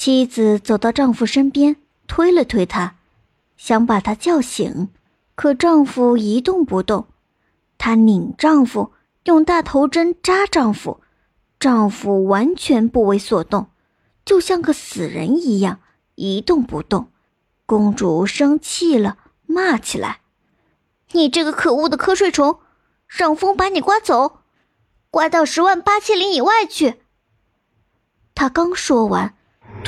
妻子走到丈夫身边，推了推他，想把他叫醒，可丈夫一动不动。她拧丈夫，用大头针扎丈夫，丈夫完全不为所动，就像个死人一样一动不动。公主生气了，骂起来：“你这个可恶的瞌睡虫，让风把你刮走，刮到十万八千里以外去！”她刚说完。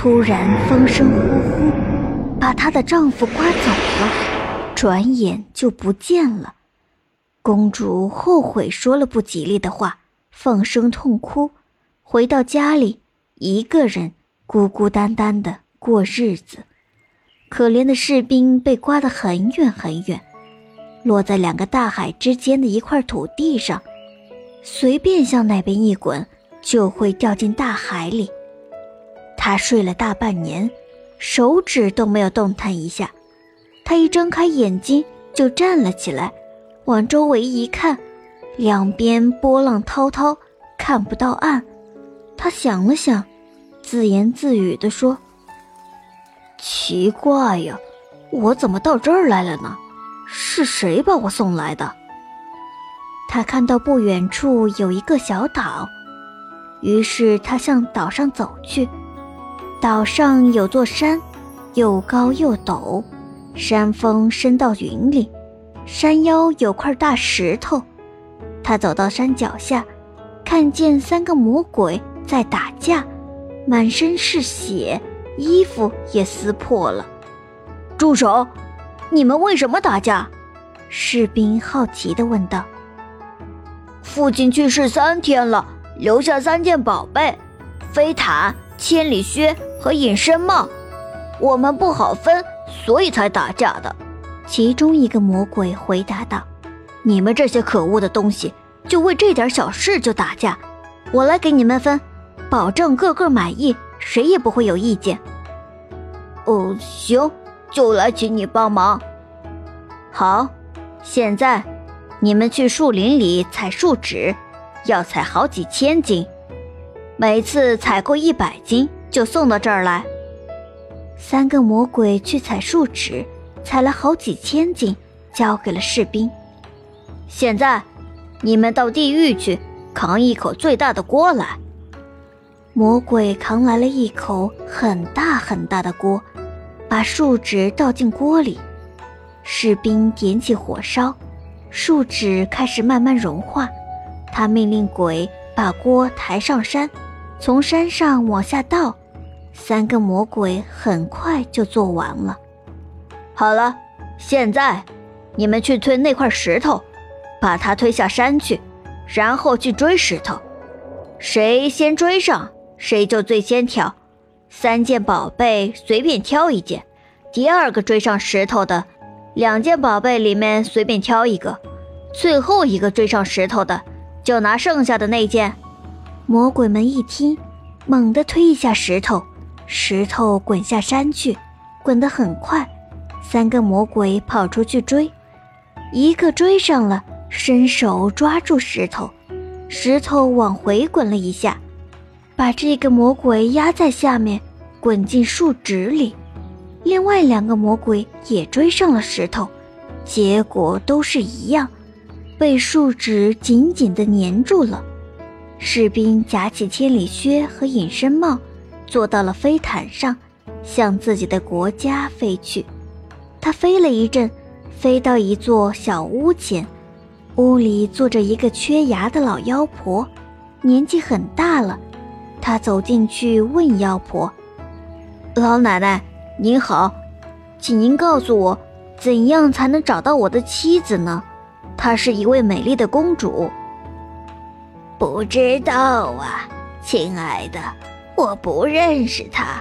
突然，风声呼呼，把她的丈夫刮走了，转眼就不见了。公主后悔说了不吉利的话，放声痛哭，回到家里，一个人孤孤单单的过日子。可怜的士兵被刮得很远很远，落在两个大海之间的一块土地上，随便向那边一滚，就会掉进大海里。他睡了大半年，手指都没有动弹一下。他一睁开眼睛就站了起来，往周围一看，两边波浪滔滔，看不到岸。他想了想，自言自语地说：“奇怪呀，我怎么到这儿来了呢？是谁把我送来的？”他看到不远处有一个小岛，于是他向岛上走去。岛上有座山，又高又陡，山峰伸到云里，山腰有块大石头。他走到山脚下，看见三个魔鬼在打架，满身是血，衣服也撕破了。住手！你们为什么打架？士兵好奇地问道。父亲去世三天了，留下三件宝贝：飞毯、千里靴。和隐身帽，我们不好分，所以才打架的。其中一个魔鬼回答道：“你们这些可恶的东西，就为这点小事就打架，我来给你们分，保证个个满意，谁也不会有意见。”哦，行，就来请你帮忙。好，现在你们去树林里采树脂，要采好几千斤，每次采购一百斤。就送到这儿来。三个魔鬼去采树脂，采了好几千斤，交给了士兵。现在，你们到地狱去扛一口最大的锅来。魔鬼扛来了一口很大很大的锅，把树脂倒进锅里。士兵点起火烧，树脂开始慢慢融化。他命令鬼把锅抬上山，从山上往下倒。三个魔鬼很快就做完了。好了，现在你们去推那块石头，把它推下山去，然后去追石头。谁先追上，谁就最先挑。三件宝贝随便挑一件，第二个追上石头的，两件宝贝里面随便挑一个，最后一个追上石头的就拿剩下的那件。魔鬼们一听，猛地推一下石头。石头滚下山去，滚得很快。三个魔鬼跑出去追，一个追上了，伸手抓住石头，石头往回滚了一下，把这个魔鬼压在下面，滚进树脂里。另外两个魔鬼也追上了石头，结果都是一样，被树脂紧紧地粘住了。士兵夹起千里靴和隐身帽。坐到了飞毯上，向自己的国家飞去。他飞了一阵，飞到一座小屋前，屋里坐着一个缺牙的老妖婆，年纪很大了。他走进去问妖婆：“老奶奶您好，请您告诉我，怎样才能找到我的妻子呢？她是一位美丽的公主。”不知道啊，亲爱的。我不认识他，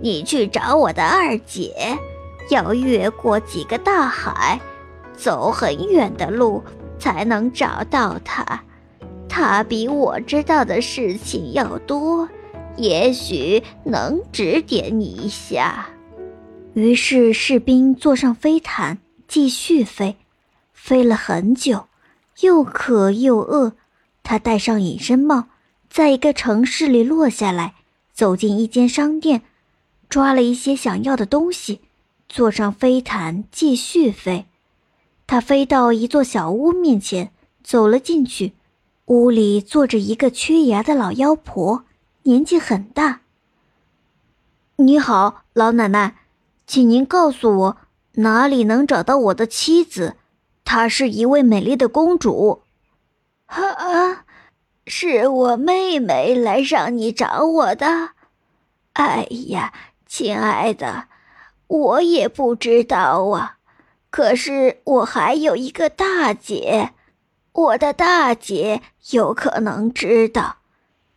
你去找我的二姐，要越过几个大海，走很远的路才能找到她。她比我知道的事情要多，也许能指点你一下。于是士兵坐上飞毯，继续飞，飞了很久，又渴又饿，他戴上隐身帽。在一个城市里落下来，走进一间商店，抓了一些想要的东西，坐上飞毯继续飞。他飞到一座小屋面前，走了进去。屋里坐着一个缺牙的老妖婆，年纪很大。你好，老奶奶，请您告诉我哪里能找到我的妻子？她是一位美丽的公主。啊，是我妹妹来让你找我的。哎呀，亲爱的，我也不知道啊。可是我还有一个大姐，我的大姐有可能知道，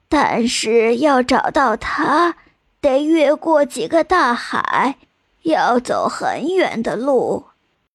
但是要找到她，得越过几个大海，要走很远的路。